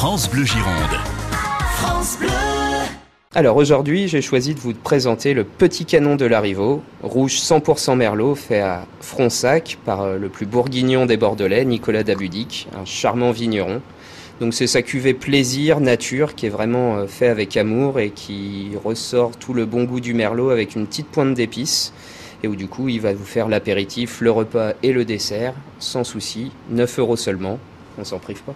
France Bleu Gironde. France Bleu. Alors aujourd'hui, j'ai choisi de vous présenter le petit canon de Larivaux, rouge 100% merlot fait à Fronsac par euh, le plus bourguignon des Bordelais, Nicolas Dabudic, un charmant vigneron. Donc c'est sa cuvée plaisir, nature, qui est vraiment euh, fait avec amour et qui ressort tout le bon goût du merlot avec une petite pointe d'épices. Et où du coup il va vous faire l'apéritif, le repas et le dessert, sans souci, 9 euros seulement, on s'en prive pas.